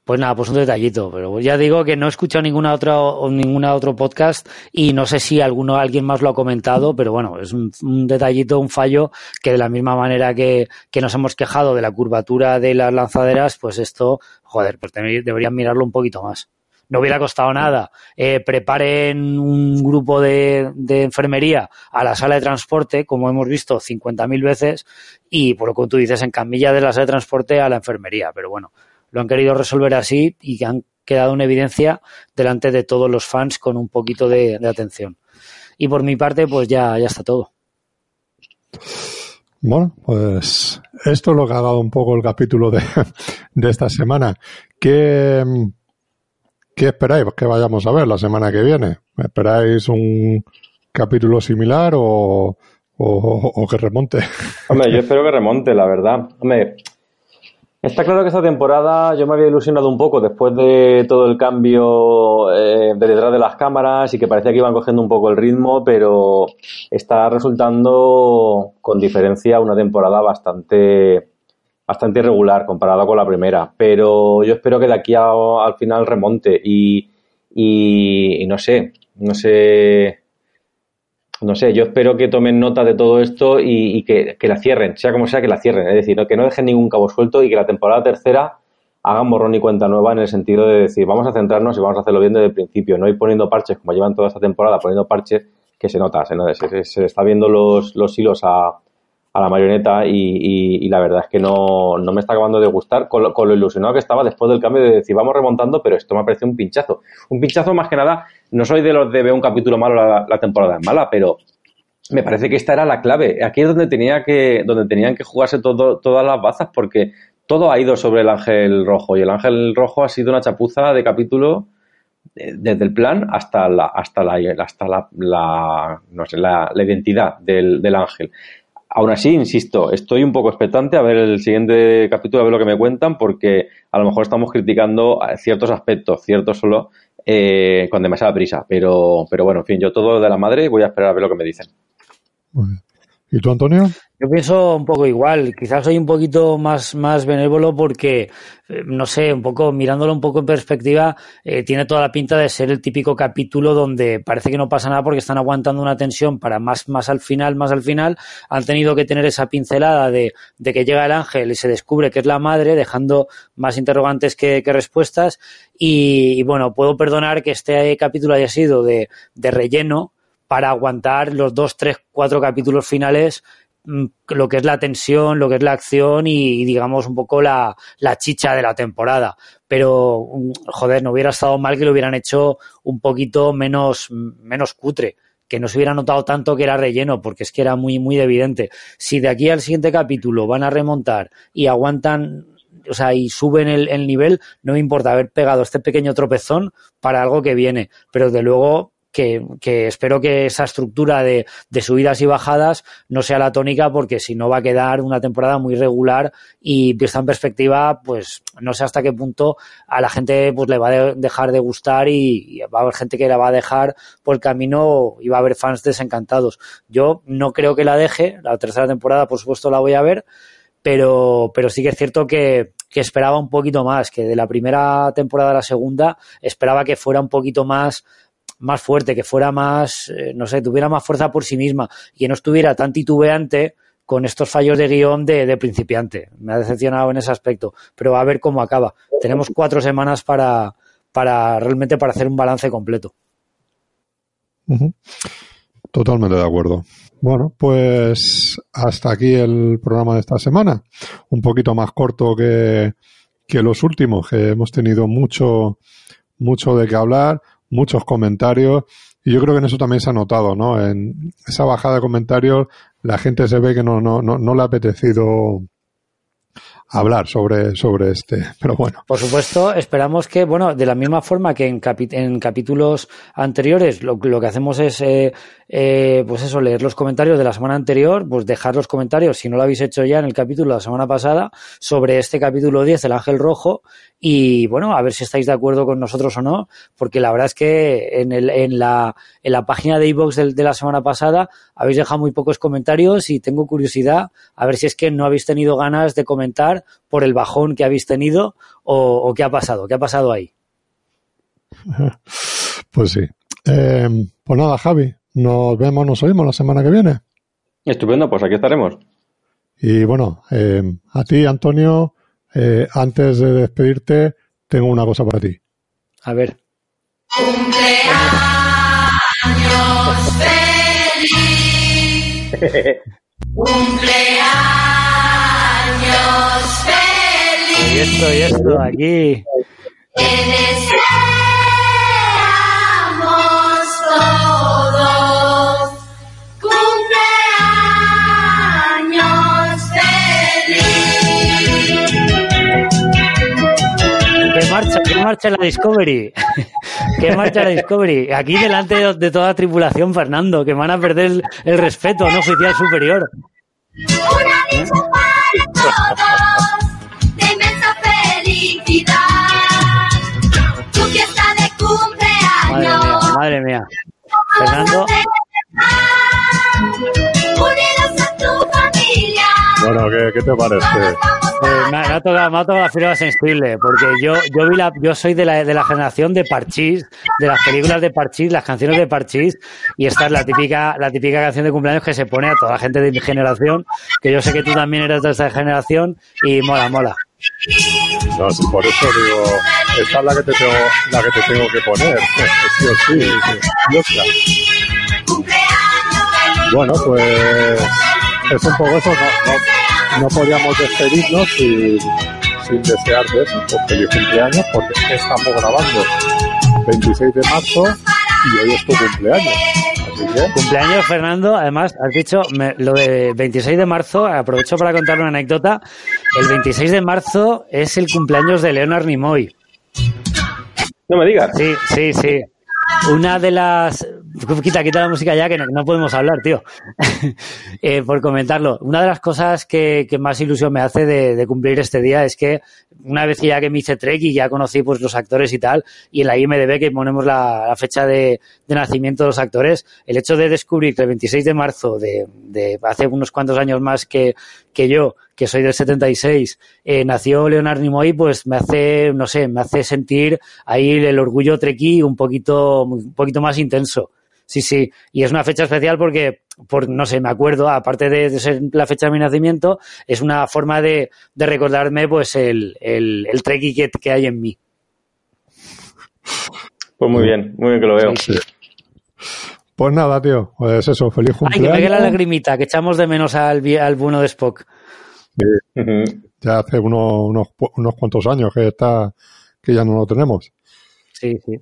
Pues nada, pues un detallito, pero ya digo que no he escuchado ninguna otra o ninguna otro podcast y no sé si alguno alguien más lo ha comentado, pero bueno, es un, detallito, un fallo que de la misma manera que, que, nos hemos quejado de la curvatura de las lanzaderas, pues esto, joder, pues deberían mirarlo un poquito más. No hubiera costado nada. Eh, preparen un grupo de, enfermería a la sala de transporte, como hemos visto 50.000 veces, y por lo que tú dices, en camilla de la sala de transporte a la enfermería. Pero bueno, lo han querido resolver así y que han quedado en evidencia delante de todos los fans con un poquito de, atención. Y por mi parte, pues ya, ya está todo. Bueno, pues esto es lo que ha dado un poco el capítulo de, de esta semana. ¿Qué, ¿Qué esperáis que vayamos a ver la semana que viene? ¿Esperáis un capítulo similar o, o, o que remonte? Hombre, yo espero que remonte, la verdad. Hombre, Está claro que esta temporada yo me había ilusionado un poco después de todo el cambio eh, de detrás de las cámaras y que parecía que iban cogiendo un poco el ritmo, pero está resultando con diferencia una temporada bastante bastante irregular comparada con la primera. Pero yo espero que de aquí al final remonte y, y no sé, no sé no sé, yo espero que tomen nota de todo esto y, que, la cierren, sea como sea que la cierren, es decir, que no dejen ningún cabo suelto y que la temporada tercera hagan borrón y cuenta nueva en el sentido de decir, vamos a centrarnos y vamos a hacerlo bien desde el principio, no ir poniendo parches como llevan toda esta temporada, poniendo parches que se nota, se, se, se está viendo los, los hilos a, a la marioneta y, la verdad es que no, me está acabando de gustar con lo, ilusionado que estaba después del cambio de decir vamos remontando, pero esto me parece un pinchazo. Un pinchazo más que nada, no soy de los de ver un capítulo malo la, temporada es mala, pero me parece que esta era la clave. Aquí es donde tenía que, donde tenían que jugarse todo, todas las bazas porque todo ha ido sobre el ángel rojo y el ángel rojo ha sido una chapuza de capítulo eh, desde el plan hasta la hasta la hasta la, no sé, la, identidad del, del ángel Aún así, insisto, estoy un poco expectante a ver el siguiente capítulo, a ver lo que me cuentan, porque a lo mejor estamos criticando ciertos aspectos, ciertos solo, eh, con demasiada prisa. Pero, pero bueno, en fin, yo todo de la madre voy a esperar a ver lo que me dicen. ¿Y tú, Antonio? Yo pienso un poco igual. Quizás soy un poquito más, más benévolo porque, eh, no sé, un poco, mirándolo un poco en perspectiva, eh, tiene toda la pinta de ser el típico capítulo donde parece que no pasa nada porque están aguantando una tensión para más, más al final, más al final. Han tenido que tener esa pincelada de, de que llega el ángel y se descubre que es la madre, dejando más interrogantes que, que respuestas. Y, y, bueno, puedo perdonar que este capítulo haya sido de, de relleno, para aguantar los dos, tres, cuatro capítulos finales mm, lo que es la tensión, lo que es la acción y, digamos un poco la, la, chicha de la temporada. Pero, mm, joder, no hubiera estado mal que lo hubieran hecho un poquito menos, menos cutre, que no se hubiera notado tanto que era relleno, porque es que era muy, muy evidente. Si de aquí al siguiente capítulo van a remontar y aguantan o sea, y suben el, el nivel, no me importa haber pegado este pequeño tropezón para algo que viene. Pero de luego que, espero que esa estructura de, subidas y bajadas no sea la tónica porque si no va a quedar una temporada muy regular y vista en perspectiva, pues no sé hasta qué punto a la gente pues le va a dejar de gustar y, va a haber gente que la va a dejar por el camino y va a haber fans desencantados. Yo no creo que la deje, la tercera temporada por supuesto la voy a ver, pero, pero sí que es cierto que, que esperaba un poquito más, que de la primera temporada a la segunda esperaba que fuera un poquito más más fuerte, que fuera más, eh, no sé, tuviera más fuerza por sí misma y que no estuviera tan titubeante con estos fallos de guion de, principiante. Me ha decepcionado en ese aspecto, pero a ver cómo acaba. Tenemos cuatro semanas para, para realmente para hacer un balance completo. Totalmente de acuerdo. Bueno, pues hasta aquí el programa de esta semana. Un poquito más corto que, que los últimos, que hemos tenido mucho, mucho de qué hablar muchos comentarios y yo creo que en eso también se ha notado, ¿no? En esa bajada de comentarios la gente se ve que no, no, no, no le ha apetecido hablar sobre, sobre este. Pero bueno. Por supuesto, esperamos que, bueno, de la misma forma que en, en capítulos anteriores, lo, lo, que hacemos es, eh, eh, pues eso, leer los comentarios de la semana anterior, pues dejar los comentarios, si no lo habéis hecho ya en el capítulo de la semana pasada, sobre este capítulo 10, el ángel rojo, y bueno, a ver si estáis de acuerdo con nosotros o no, porque la verdad es que en, el, en, la, en la página de iVoox de, de la semana pasada habéis dejado muy pocos comentarios y tengo curiosidad a ver si es que no habéis tenido ganas de comentar por el bajón que habéis tenido o, qué ha pasado, qué ha pasado ahí. Pues sí. Eh, pues nada, Javi, nos vemos, nos oímos la semana que viene. Estupendo, pues aquí estaremos. Y bueno, eh, a ti, Antonio, eh, antes de despedirte, tengo una cosa para ti. A ver. ¡Cumpleaños feliz! Y esto, y esto, aquí. Te deseamos todos. ¡Cumpleaños feliz! ¿Qué marcha, qué marcha la Discovery? ¿Qué marcha la Discovery? Aquí delante de, de, toda tripulación, Fernando, que van a perder el, el respeto no oficial superior. Una dicha todos, de inmensa felicidad. Tu fiesta de cumpleaños. Madre mía, madre mía. Fernando. Bueno, ¿qué, qué te parece? Pues me, ha tocado, me ha tocado la fibra sensible, porque yo, yo vi la, yo soy de la, de la generación de Parchís, de las películas de Parchís, las canciones de Parchís, y esta es la típica, la típica canción de cumpleaños que se pone a toda la gente de mi generación, que yo sé que tú también eres de esta generación, y mola, mola. No, por eso digo, esta es la que te tengo, la que te tengo que poner, sí o sí, sí, sí. Bueno, pues es un poco eso, no, no, no podíamos despedirnos sin, sin desearte eso, pues feliz cumpleaños, porque estamos grabando 26 de marzo y hoy es tu cumpleaños. Así que, Cumpleaños, Fernando. Además, has dicho me- lo de 26 de marzo. Aprovecho para contar una anécdota. El 26 de marzo es el cumpleaños de Leonard Nimoy. No me digas. Sí, sí, sí. Una de las. Quita, quita la música ya que no, podemos hablar, tío. Eh, por comentarlo. Una de las cosas que, más ilusión me hace de, cumplir este día es que una vez ya que me hice Trek y ya conocí pues los actores y tal, y en la IMDB que ponemos la, fecha de, nacimiento de los actores, el hecho de descubrir que el 26 de marzo de, hace unos cuantos años más que, que yo, que soy del 76, eh, nació Leonard Nimoy, pues me hace, no sé, me hace sentir ahí el orgullo trequi un poquito, un poquito más intenso. Sí, sí. Y es una fecha especial porque, por, no sé, me acuerdo, aparte de, de ser la fecha de mi nacimiento, es una forma de, de recordarme, pues, el, el, el treki que, que hay en mí. Pues muy bien, muy bien que lo veo. sí. Pues nada, tío, pues eso, feliz Ay, que me quede la cumpleaños. lagrimita, que echamos de menos al, al bueno de Spock. Ya hace unos, unos, unos cuantos años que está, que ya no lo tenemos. Sí, sí.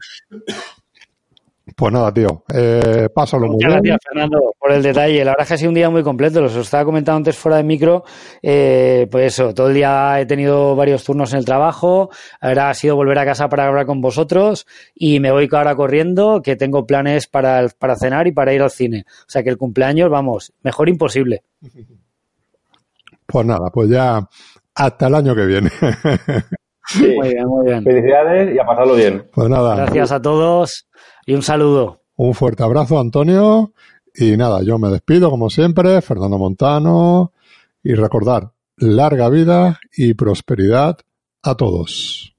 Pues nada, tío, eh, pásalo muy Muchas bien. gracias, Fernando, por el detalle. La verdad es que ha sido un día muy completo. Los estaba comentando antes fuera de micro. Eh, pues eso, todo el día he tenido varios turnos en el trabajo. Ahora ha sido volver a casa para hablar con vosotros y me voy ahora corriendo, que tengo planes para, para cenar y para ir al cine. O sea que el cumpleaños, vamos, mejor imposible. Pues nada, pues ya hasta el año que viene. Sí. Muy bien, muy bien. Felicidades y a pasarlo bien. Pues nada, Gracias a todos y un saludo. un fuerte abrazo, Antonio. Y nada, yo me despido como siempre, Fernando Montano. Y recordar, larga vida y prosperidad a todos.